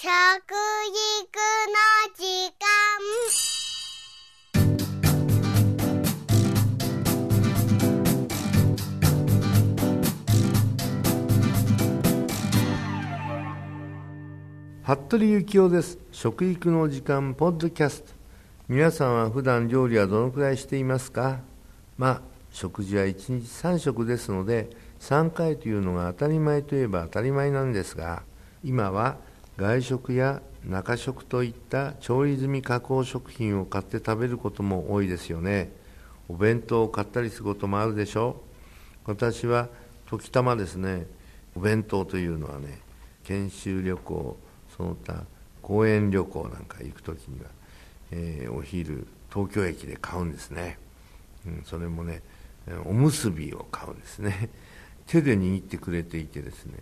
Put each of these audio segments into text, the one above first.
食育の時間。服部幸男です。食育の時間ポッドキャスト。皆さんは普段料理はどのくらいしていますか？まあ食事は1日3食ですので3回というのが当たり前といえば当たり前なんですが今は外食や中食といった調理済み加工食品を買って食べることも多いですよね。お弁当を買ったりすることもあるでしょう。私は時たまですねお弁当というのはね研修旅行その他公園旅行なんか行く時には、えー、お昼東京駅で買うんですね、うん、それもねおむすびを買うんですね。手で握ってくれていてですね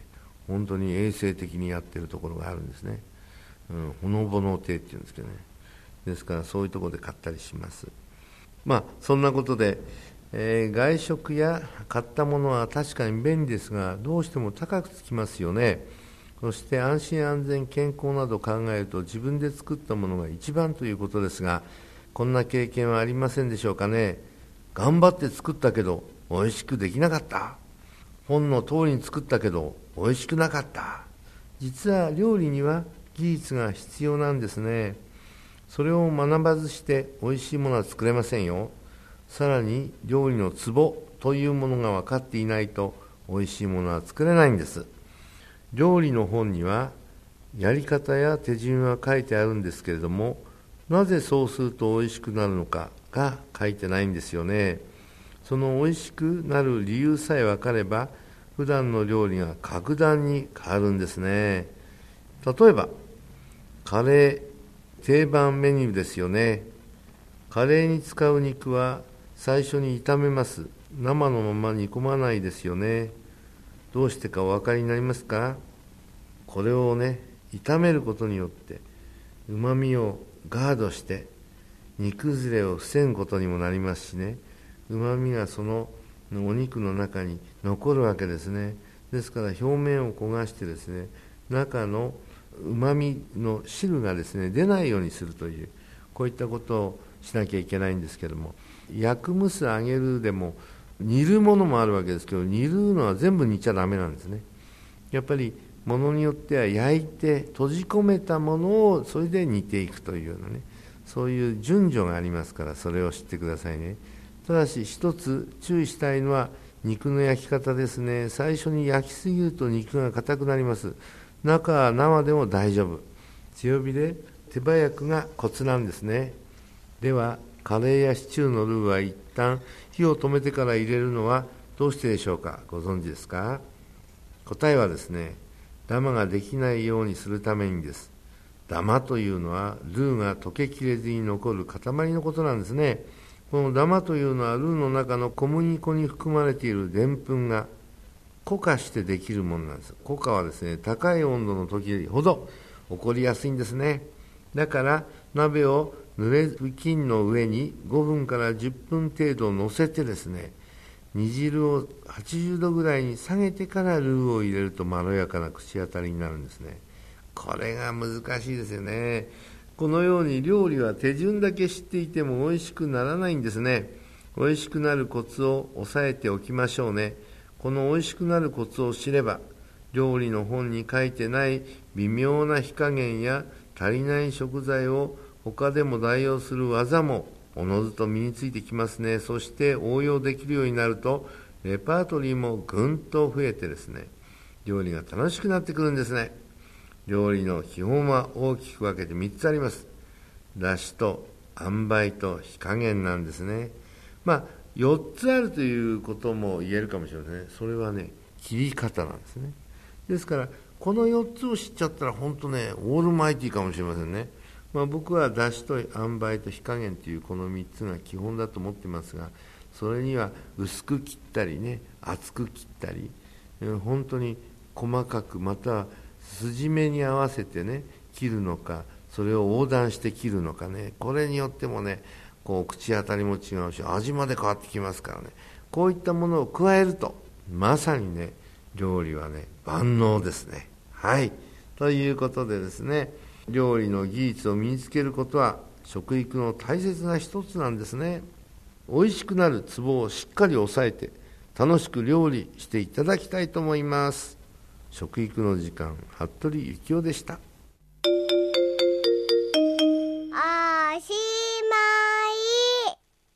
本当に衛生的にやってるところがあるんですね、うん、ほのぼの亭っていうんですけどね。ですからそういうところで買ったりします。まあそんなことで、えー、外食や買ったものは確かに便利ですがどうしても高くつきますよね。そして安心安全健康など考えると自分で作ったものが一番ということですがこんな経験はありませんでしょうかね。頑張って作ったけど美味しくできなかった。本の通りに作ったけど美味しくなかった。実は料理には技術が必要なんですね。それを学ばずして美味しいものは作れませんよ。さらに料理のツボというものが分かっていないと美味しいものは作れないんです。料理の本にはやり方や手順は書いてあるんですけれどもなぜそうすると美味しくなるのかが書いてないんですよね。その美味しくなる理由さえ分かれば普段の料理が格段に変わるんですね。例えばカレー定番メニューですよね。カレーに使う肉は最初に炒めます。生のまま煮込まないですよね。どうしてかお分かりになりますか？これをね炒めることによってうまみをガードして煮崩れを防ぐことにもなりますしね。うまみがそのお肉の中に残るわけですね。ですから表面を焦がしてですね中のうまみの汁がですね出ないようにするというこういったことをしなきゃいけないんですけども焼く蒸す揚げるでも煮るものもあるわけですけど煮るのは全部煮ちゃダメなんですね。やっぱりものによっては焼いて閉じ込めたものをそれで煮ていくというようなねそういう順序がありますからそれを知ってくださいね。ただし一つ注意したいのは肉の焼き方ですね。最初に焼きすぎると肉が硬くなります。中は生でも大丈夫。強火で手早くがコツなんですね。ではカレーやシチューのルーは一旦火を止めてから入れるのはどうしてでしょうか。ご存知ですか？答えはですねダマができないようにするためにです。ダマというのはルーが溶けきれずに残る塊のことなんですね。このダマというのはルーの中の小麦粉に含まれているでんぷんが固化してできるものなんです。固化はですね高い温度の時ほど起こりやすいんですね。だから鍋を濡れ布巾の上に5分から10分程度乗せてですね煮汁を80度ぐらいに下げてからルーを入れるとまろやかな口当たりになるんですね。これが難しいですよね。このように料理は手順だけ知っていても美味しくならないんですね。美味しくなるコツを押さえておきましょうね。この美味しくなるコツを知れば料理の本に書いてない微妙な火加減や足りない食材を他でも代用する技もおのずと身についてきますね。そして応用できるようになるとレパートリーもぐんと増えてですね料理が楽しくなってくるんですね。料理の基本は大きく分けて3つあります。だしと塩梅と火加減なんですね。まあ4つあるということも言えるかもしれませんね。それはね切り方なんですね。ですからこの4つを知っちゃったら本当ねオールマイティーかもしれませんね。まあ、僕はだしと塩梅と火加減というこの3つが基本だと思ってますがそれには薄く切ったりね厚く切ったり本当に細かくまたは筋目に合わせてね切るのかそれを横断して切るのかねこれによってもねこう口当たりも違うし味まで変わってきますからね。こういったものを加えるとまさにね料理はね万能ですね。はい。ということでですね料理の技術を身につけることは食育の大切な一つなんですね。美味しくなるツボをしっかり押さえて楽しく料理していただきたいと思います。食育の時間服部幸男でした。